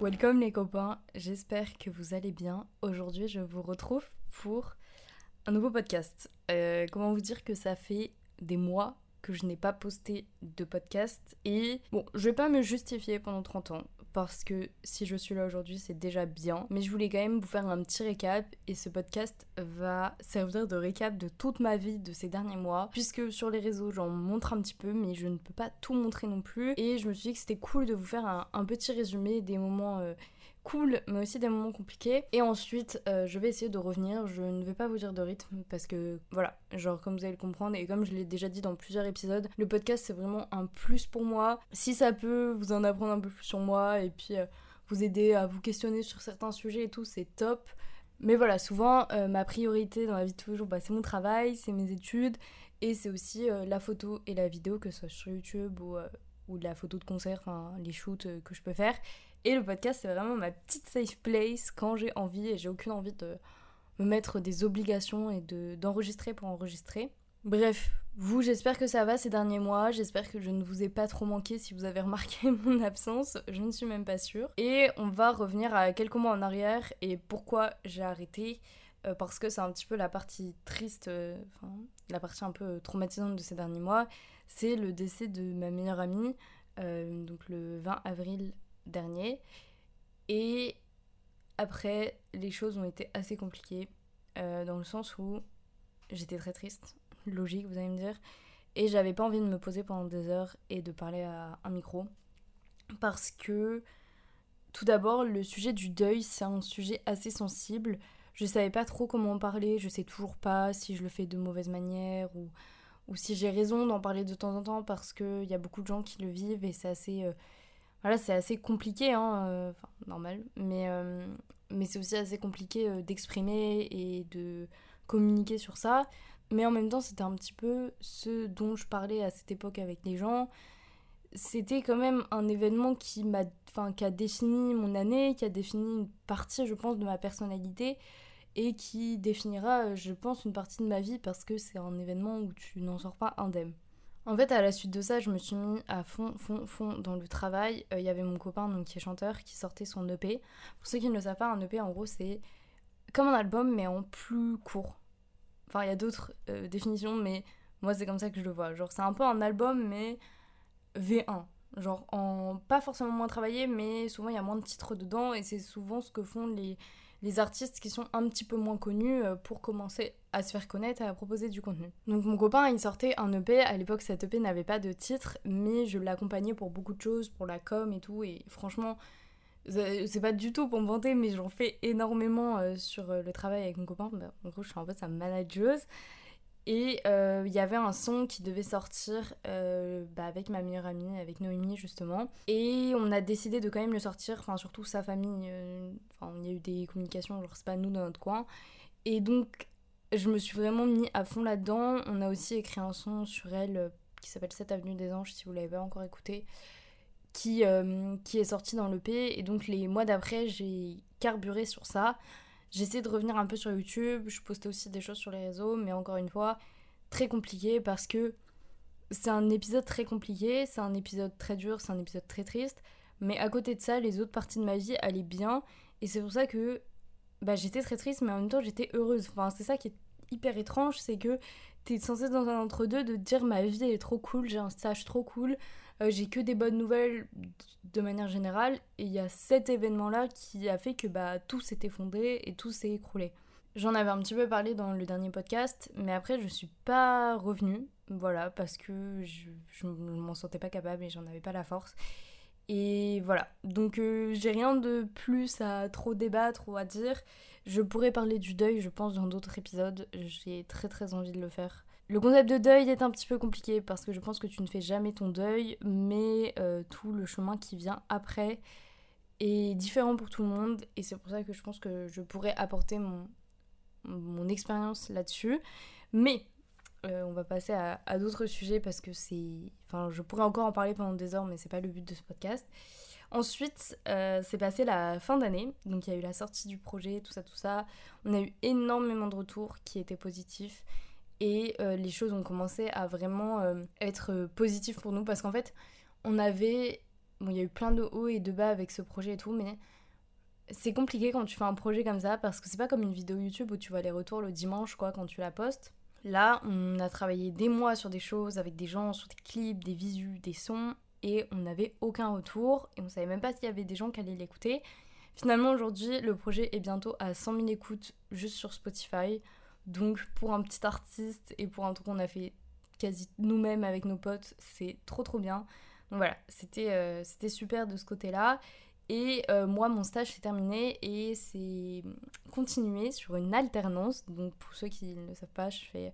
Welcome les copains, j'espère que vous allez bien. Aujourd'hui je vous retrouve pour un nouveau podcast. Euh, comment vous dire que ça fait des mois que je n'ai pas posté de podcast et bon, je vais pas me justifier pendant 30 ans parce que si je suis là aujourd'hui, c'est déjà bien. Mais je voulais quand même vous faire un petit récap et ce podcast va servir de récap de toute ma vie de ces derniers mois. Puisque sur les réseaux, j'en montre un petit peu, mais je ne peux pas tout montrer non plus. Et je me suis dit que c'était cool de vous faire un, petit résumé des moments. Euh, cool, mais aussi des moments compliqués. Et ensuite, euh, je vais essayer de revenir. Je ne vais pas vous dire de rythme parce que voilà, genre comme vous allez le comprendre et comme je l'ai déjà dit dans plusieurs épisodes, le podcast c'est vraiment un plus pour moi. Si ça peut vous en apprendre un peu plus sur moi et puis euh, vous aider à vous questionner sur certains sujets et tout, c'est top. Mais voilà, souvent euh, ma priorité dans la vie de tous les jours, bah, c'est mon travail, c'est mes études et c'est aussi la photo et la vidéo, que ce soit sur YouTube ou, la photo de concert, les shoots que je peux faire. Et le podcast, c'est vraiment ma petite safe place quand j'ai envie et j'ai aucune envie de me mettre des obligations et d'enregistrer pour enregistrer. Bref, vous, j'espère que ça va ces derniers mois. J'espère que je ne vous ai pas trop manqué si vous avez remarqué mon absence. Je ne suis même pas sûre. Et on va revenir à quelques mois en arrière et pourquoi j'ai arrêté. Euh, parce que c'est un petit peu la partie triste, euh, la partie un peu traumatisante de ces derniers mois. C'est le décès de ma meilleure amie, euh, donc le 20 avril dernier. Et après, les choses ont été assez compliquées, euh, dans le sens où j'étais très triste, logique, vous allez me dire, et j'avais pas envie de me poser pendant des heures et de parler à un micro, parce que tout d'abord, le sujet du deuil, c'est un sujet assez sensible. Je savais pas trop comment en parler, je sais toujours pas si je le fais de mauvaise manière ou, si j'ai raison d'en parler de temps en temps parce qu'il y a beaucoup de gens qui le vivent et c'est assez euh, voilà, c'est assez compliqué, hein, euh, normal, mais, euh, mais c'est aussi assez compliqué euh, d'exprimer et de communiquer sur ça. Mais en même temps, c'était un petit peu ce dont je parlais à cette époque avec les gens. C'était quand même un événement qui m'a, enfin, qui a défini mon année, qui a défini une partie, je pense, de ma personnalité et qui définira, je pense, une partie de ma vie parce que c'est un événement où tu n'en sors pas indemne. En fait, à la suite de ça, je me suis mis à fond, fond, fond dans le travail. Euh, il y avait mon copain, donc qui est chanteur, qui sortait son EP. Pour ceux qui ne le savent pas, un EP, en gros, c'est comme un album, mais en plus court. Enfin, il y a d'autres euh, définitions, mais moi, c'est comme ça que je le vois. Genre, c'est un peu un album, mais V1. Genre, en pas forcément moins travaillé, mais souvent, il y a moins de titres dedans, et c'est souvent ce que font les les artistes qui sont un petit peu moins connus euh, pour commencer à se faire connaître et à proposer du contenu. Donc mon copain, il sortait un EP, à l'époque cet EP n'avait pas de titre, mais je l'accompagnais pour beaucoup de choses, pour la com et tout, et franchement, c'est pas du tout pour me vanter, mais j'en fais énormément euh, sur euh, le travail avec mon copain. Bah, en gros, je suis un peu sa manageuse. Et euh, il y avait un son qui devait sortir euh, bah, avec ma meilleure amie, avec Noémie justement. Et on a décidé de quand même le sortir, enfin surtout sa famille. Euh, enfin, il y a eu des communications, genre c'est pas nous dans notre coin. Et donc je me suis vraiment mis à fond là-dedans. On a aussi écrit un son sur elle qui s'appelle 7 Avenue des Anges, si vous l'avez pas encore écouté. Qui, qui est sorti dans l'EP. Et donc les mois d'après, j'ai carburé sur ça. J'essaie de revenir un peu sur YouTube, je postais aussi des choses sur les réseaux, mais encore une fois, très compliqué parce que c'est un épisode très compliqué, c'est un épisode très dur, c'est un épisode très triste, mais à côté de ça, les autres parties de ma vie allaient bien, et c'est pour ça que bah, j'étais très triste, mais en même temps j'étais heureuse. Enfin, c'est ça qui est hyper étrange, c'est que t'es censé dans un entre-deux de dire ma vie est trop cool, j'ai un stage trop cool, euh, j'ai que des bonnes nouvelles de manière générale, et il y a cet événement-là qui a fait que bah, tout s'est effondré et tout s'est écroulé. J'en avais un petit peu parlé dans le dernier podcast, mais après je suis pas revenue, voilà, parce que je, je m'en sentais pas capable et j'en avais pas la force. Et voilà, donc euh, j'ai rien de plus à trop débattre ou à dire. Je pourrais parler du deuil, je pense, dans d'autres épisodes. J'ai très très envie de le faire. Le concept de deuil est un petit peu compliqué parce que je pense que tu ne fais jamais ton deuil, mais euh, tout le chemin qui vient après est différent pour tout le monde et c'est pour ça que je pense que je pourrais apporter mon, mon expérience là-dessus. Mais euh, on va passer à, d'autres sujets parce que c'est. Enfin, je pourrais encore en parler pendant des heures, mais c'est pas le but de ce podcast. Ensuite, euh, c'est passé la fin d'année, donc il y a eu la sortie du projet, tout ça, tout ça. On a eu énormément de retours qui étaient positifs et euh, les choses ont commencé à vraiment être positives pour nous parce qu'en fait, on avait. Bon, il y a eu plein de hauts et de bas avec ce projet et tout, mais c'est compliqué quand tu fais un projet comme ça parce que c'est pas comme une vidéo YouTube où tu vois les retours le dimanche, quoi, quand tu la postes. Là, on a travaillé des mois sur des choses avec des gens, sur des clips, des visus, des sons, et on n'avait aucun retour, et on savait même pas s'il y avait des gens qui allaient l'écouter. Finalement, aujourd'hui, le projet est bientôt à 100 000 écoutes juste sur Spotify. Donc, pour un petit artiste et pour un truc qu'on a fait quasi nous-mêmes avec nos potes, c'est trop trop bien. Donc voilà, c'était euh, c'était super de ce côté-là. Et euh, moi, mon stage s'est terminé et c'est continué sur une alternance. Donc pour ceux qui ne le savent pas, je fais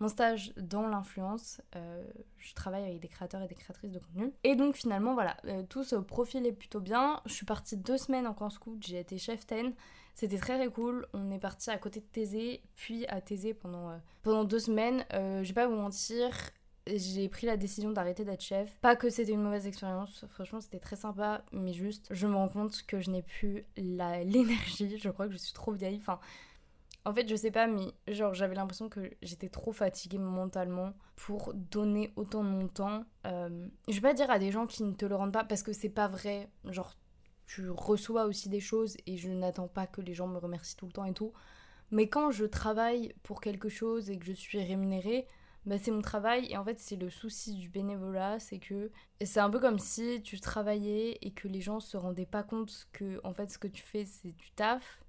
mon stage dans l'influence. Euh, je travaille avec des créateurs et des créatrices de contenu. Et donc finalement, voilà, tout ce profil est plutôt bien. Je suis partie deux semaines en camp scout, j'ai été chef ten. C'était très très cool. On est parti à côté de Thésée, puis à Thésée pendant, euh, pendant deux semaines. Euh, je vais pas vous mentir, j'ai pris la décision d'arrêter d'être chef. Pas que c'était une mauvaise expérience, franchement c'était très sympa, mais juste je me rends compte que je n'ai plus l'énergie. Je crois que je suis trop vieille. Enfin, en fait, je sais pas, mais genre j'avais l'impression que j'étais trop fatiguée mentalement pour donner autant de mon temps. Euh, je vais pas dire à des gens qui ne te le rendent pas parce que c'est pas vrai. Genre je reçois aussi des choses et je n'attends pas que les gens me remercient tout le temps et tout. Mais quand je travaille pour quelque chose et que je suis rémunérée, bah c'est mon travail et en fait c'est le souci du bénévolat, c'est que c'est un peu comme si tu travaillais et que les gens se rendaient pas compte que en fait ce que tu fais c'est du taf,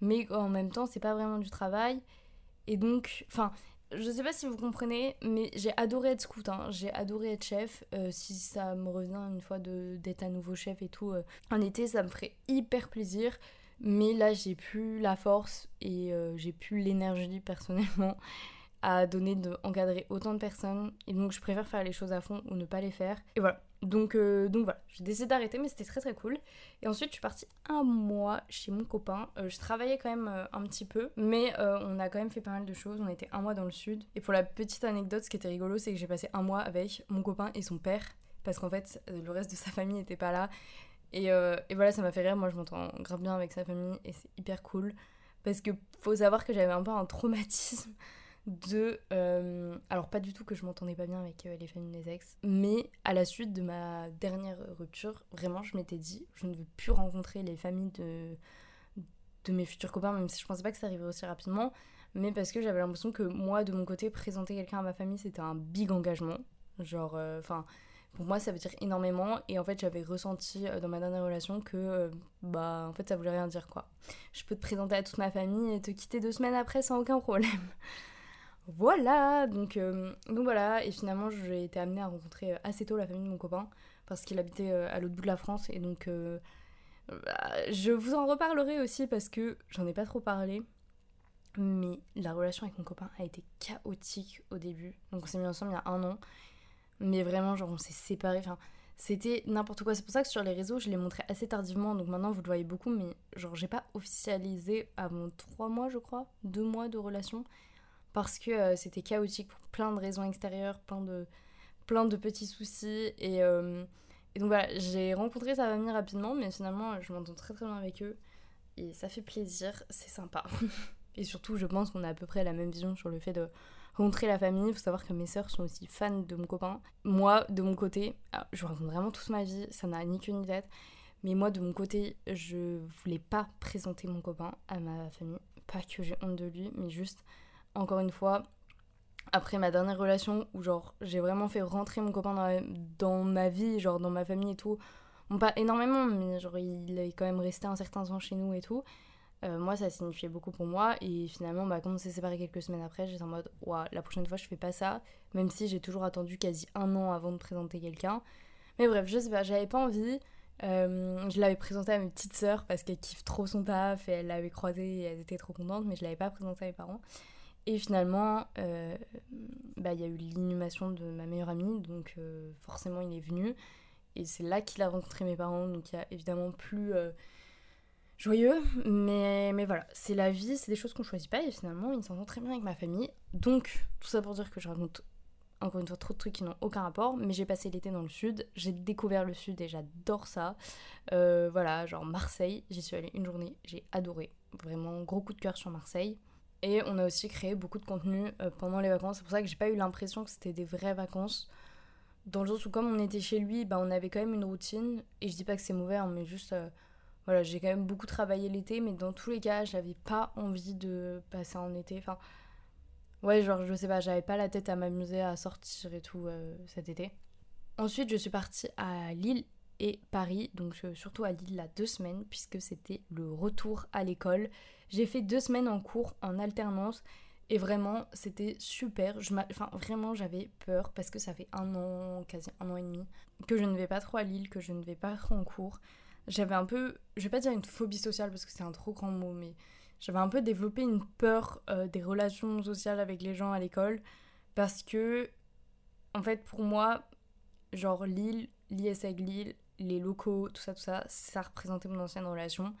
mais en même temps c'est pas vraiment du travail. Et donc, enfin, je sais pas si vous comprenez, mais j'ai adoré être scout, hein. j'ai adoré être chef. Euh, si ça me revient une fois d'être à nouveau chef et tout, euh, en été, ça me ferait hyper plaisir. Mais là, j'ai plus la force et euh, j'ai plus l'énergie personnellement à donner d'encadrer autant de personnes. Et donc, je préfère faire les choses à fond ou ne pas les faire. Et voilà. Donc, euh, donc voilà, j'ai décidé d'arrêter, mais c'était très très cool. Et ensuite, je suis partie un mois chez mon copain. Euh, je travaillais quand même euh, un petit peu, mais on a quand même fait pas mal de choses. On était un mois dans le sud. Et pour la petite anecdote, ce qui était rigolo, c'est que j'ai passé un mois avec mon copain et son père, parce qu'en fait, le reste de sa famille n'était pas là. Et, et, voilà, ça m'a fait rire. Moi, je m'entends grave bien avec sa famille et c'est hyper cool. Parce que faut savoir que j'avais un peu un traumatisme de... Euh, alors pas du tout que je m'entendais pas bien avec euh, les familles des ex, mais à la suite de ma dernière rupture, vraiment je m'étais dit, je ne veux plus rencontrer les familles de, de mes futurs copains, même si je pensais pas que ça arriverait aussi rapidement, mais parce que j'avais l'impression que moi, de mon côté, présenter quelqu'un à ma famille, c'était un big engagement. Genre, euh, enfin... pour moi, ça veut dire énormément. Et en fait, j'avais ressenti dans ma dernière relation que, bah, en fait, ça voulait rien dire, quoi. Je peux te présenter à toute ma famille et te quitter deux semaines après sans aucun problème. Voilà, donc, euh, donc voilà, et finalement j'ai été amenée à rencontrer euh, assez tôt la famille de mon copain parce qu'il habitait euh, à l'autre bout de la France et donc bah, je vous en reparlerai aussi parce que j'en ai pas trop parlé, mais la relation avec mon copain a été chaotique au début, donc on s'est mis ensemble il y a un an, mais vraiment genre on s'est séparés, enfin c'était n'importe quoi, c'est pour ça que sur les réseaux je l'ai montré assez tardivement, donc maintenant vous le voyez beaucoup, mais genre j'ai pas officialisé avant trois mois je crois, deux mois de relation parce que euh, c'était chaotique pour plein de raisons extérieures, plein de, petits soucis. Et, euh, et donc voilà, j'ai rencontré sa famille rapidement, mais finalement, je m'entends très très bien avec eux. Et ça fait plaisir, c'est sympa. et surtout, je pense qu'on a à peu près la même vision sur le fait de rencontrer la famille. Il faut savoir que mes sœurs sont aussi fans de mon copain. Moi, de mon côté, je vous raconte vraiment toute ma vie, ça n'a ni queue ni tête. Mais moi, de mon côté, je voulais pas présenter mon copain à ma famille. Pas que j'ai honte de lui, mais juste encore une fois, après ma dernière relation où genre j'ai vraiment fait rentrer mon copain dans ma, vie, genre dans ma famille et tout, bon pas énormément, mais genre il est quand même resté un certain temps chez nous et tout. Euh, moi ça signifiait beaucoup pour moi et finalement bah, quand on s'est séparés quelques semaines après j'étais en mode ouah la prochaine fois je fais pas ça même si j'ai toujours attendu quasi un an avant de présenter quelqu'un. Mais bref je sais pas j'avais pas envie. Euh, je l'avais présenté à mes petites sœurs parce qu'elles kiffent trop son taf et elles l'avaient croisé et elles étaient trop contentes mais je l'avais pas présenté à mes parents et finalement, euh, bah, il y a eu l'inhumation de ma meilleure amie, donc euh, forcément il est venu. Et c'est là qu'il a rencontré mes parents, donc il y a évidemment plus euh, joyeux. Mais, mais voilà, c'est la vie, c'est des choses qu'on choisit pas, et finalement il s'entend très bien avec ma famille. Donc, tout ça pour dire que je raconte encore une fois trop de trucs qui n'ont aucun rapport, mais j'ai passé l'été dans le sud, j'ai découvert le sud et j'adore ça. voilà, genre Marseille, j'y suis allée une journée, j'ai adoré. Vraiment, gros coup de cœur sur Marseille. Et on a aussi créé beaucoup de contenu euh, pendant les vacances. C'est pour ça que j'ai pas eu l'impression que c'était des vraies vacances. dans le sens où comme on était chez lui, bah, on avait quand même une routine. Et je dis pas que c'est mauvais, hein, mais juste... euh, voilà, j'ai quand même beaucoup travaillé l'été, mais dans tous les cas, j'avais pas envie de passer un été. Enfin, ouais, genre, je sais pas, j'avais pas la tête à m'amuser à sortir et tout euh, cet été. Ensuite, je suis partie à Lille et Paris, donc euh, surtout à Lille, là, deux semaines, puisque c'était le retour à l'école. J'ai fait deux semaines en cours en alternance, et vraiment, c'était super. Je enfin, vraiment, j'avais peur, parce que ça fait un an, quasi un an et demi, que je ne vais pas trop à Lille, que je ne vais pas trop en cours. J'avais un peu, je vais pas dire une phobie sociale, parce que c'est un trop grand mot, mais j'avais un peu développé une peur euh, des relations sociales avec les gens à l'école, parce que, en fait, pour moi, genre Lille, l'ISEG Lille, les locaux, tout ça, tout ça, ça représentait mon ancienne relation.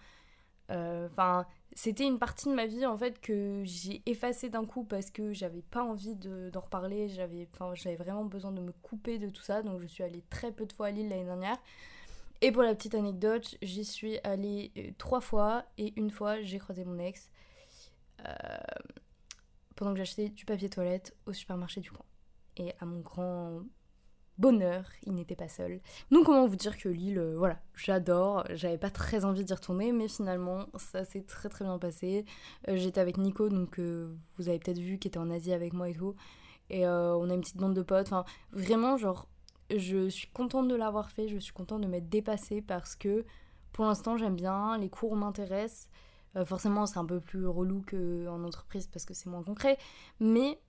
Euh, Enfin, c'était une partie de ma vie en fait que j'ai effacée d'un coup parce que j'avais pas envie de- d'en reparler. J'avais, enfin, j'avais vraiment besoin de me couper de tout ça, donc je suis allée très peu de fois à Lille l'année dernière. Et pour la petite anecdote, j'y suis allée euh, trois fois et une fois j'ai croisé mon ex euh, pendant que j'achetais du papier toilette au supermarché du coin. Et à mon grand bonheur, il n'était pas seul. Donc comment vous dire que Lille, euh, voilà, j'adore. J'avais pas très envie d'y retourner, mais finalement, ça s'est très très bien passé. Euh, J'étais avec Nico, donc euh, vous avez peut-être vu, qui était en Asie avec moi et tout. Et on a une petite bande de potes. Enfin, vraiment, genre, je suis contente de l'avoir fait. Je suis contente de m'être dépassée parce que pour l'instant, j'aime bien. Les cours m'intéressent. Forcément, c'est un peu plus relou qu'en entreprise parce que c'est moins concret. Mais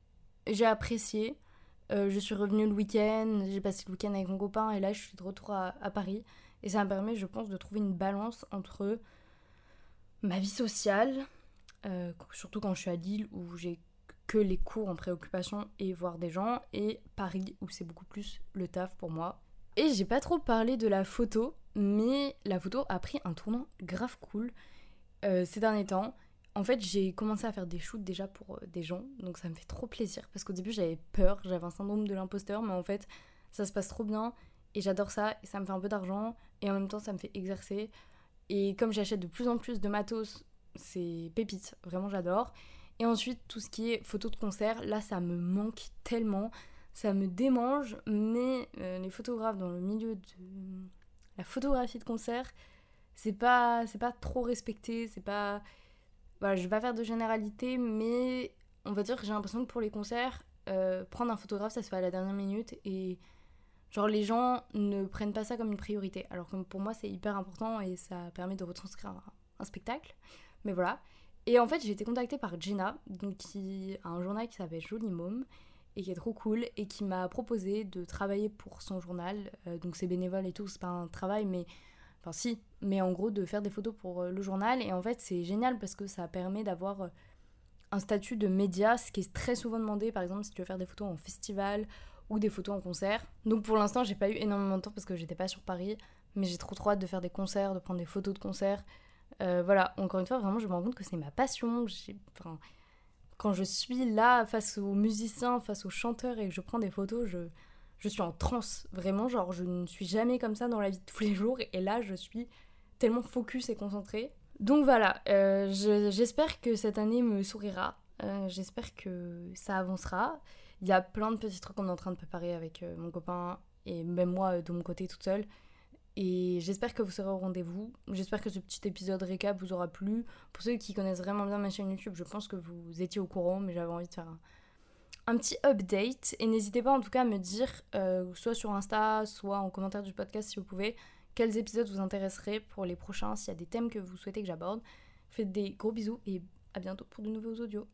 j'ai apprécié. Euh, je suis revenue le week-end, j'ai passé le week-end avec mon copain et là je suis de retour à, Paris. Et ça me permet, je pense, de trouver une balance entre ma vie sociale, euh, surtout quand je suis à Lille où j'ai que les cours en préoccupation et voir des gens, et Paris où c'est beaucoup plus le taf pour moi. Et j'ai pas trop parlé de la photo, mais la photo a pris un tournant grave cool euh, ces derniers temps. En fait, j'ai commencé à faire des shoots déjà pour euh, des gens, donc ça me fait trop plaisir parce qu'au début j'avais peur, j'avais un syndrome de l'imposteur, mais en fait ça se passe trop bien et j'adore ça et ça me fait un peu d'argent et en même temps ça me fait exercer. Et comme j'achète de plus en plus de matos, c'est pépite, vraiment j'adore. Et ensuite tout ce qui est photos de concert, là ça me manque tellement, ça me démange, mais euh, les photographes dans le milieu de la photographie de concert, c'est pas, c'est pas trop respecté, c'est pas voilà, je vais pas faire de généralité, mais on va dire que j'ai l'impression que pour les concerts, euh, prendre un photographe, ça se fait à la dernière minute et genre les gens ne prennent pas ça comme une priorité. Alors que pour moi, c'est hyper important et ça permet de retranscrire un, spectacle. Mais voilà. Et en fait, j'ai été contactée par Jenna, donc qui a un journal qui s'appelle Jolie Môme et qui est trop cool et qui m'a proposé de travailler pour son journal. Euh, donc c'est bénévole et tout, c'est pas un travail, mais Enfin, si, mais en gros, de faire des photos pour euh, le journal. Et en fait, c'est génial parce que ça permet d'avoir euh, un statut de média, ce qui est très souvent demandé, par exemple, si tu veux faire des photos en festival ou des photos en concert. Donc pour l'instant, j'ai pas eu énormément de temps parce que j'étais pas sur Paris, mais j'ai trop trop hâte de faire des concerts, de prendre des photos de concerts. Euh, voilà, encore une fois, vraiment, je me rends compte que c'est ma passion. Quand je suis là face aux musiciens, face aux chanteurs et que je prends des photos, je, je suis en transe. Vraiment, genre, je ne suis jamais comme ça dans la vie de tous les jours. Et là, je suis tellement focus et concentrée. Donc voilà, euh, je- j'espère que cette année me sourira. Euh, j'espère que ça avancera. Il y a plein de petits trucs qu'on est en train de préparer avec euh, mon copain et même moi de mon côté toute seule. Et j'espère que vous serez au rendez-vous. J'espère que ce petit épisode récap vous aura plu. Pour ceux qui connaissent vraiment bien ma chaîne YouTube, je pense que vous étiez au courant, mais j'avais envie de faire un, un petit update. Et n'hésitez pas en tout cas à me dire, euh, soit sur Insta, soit en commentaire du podcast si vous pouvez, quels épisodes vous intéresseraient pour les prochains, s'il y a des thèmes que vous souhaitez que j'aborde. Faites des gros bisous et à bientôt pour de nouveaux audios.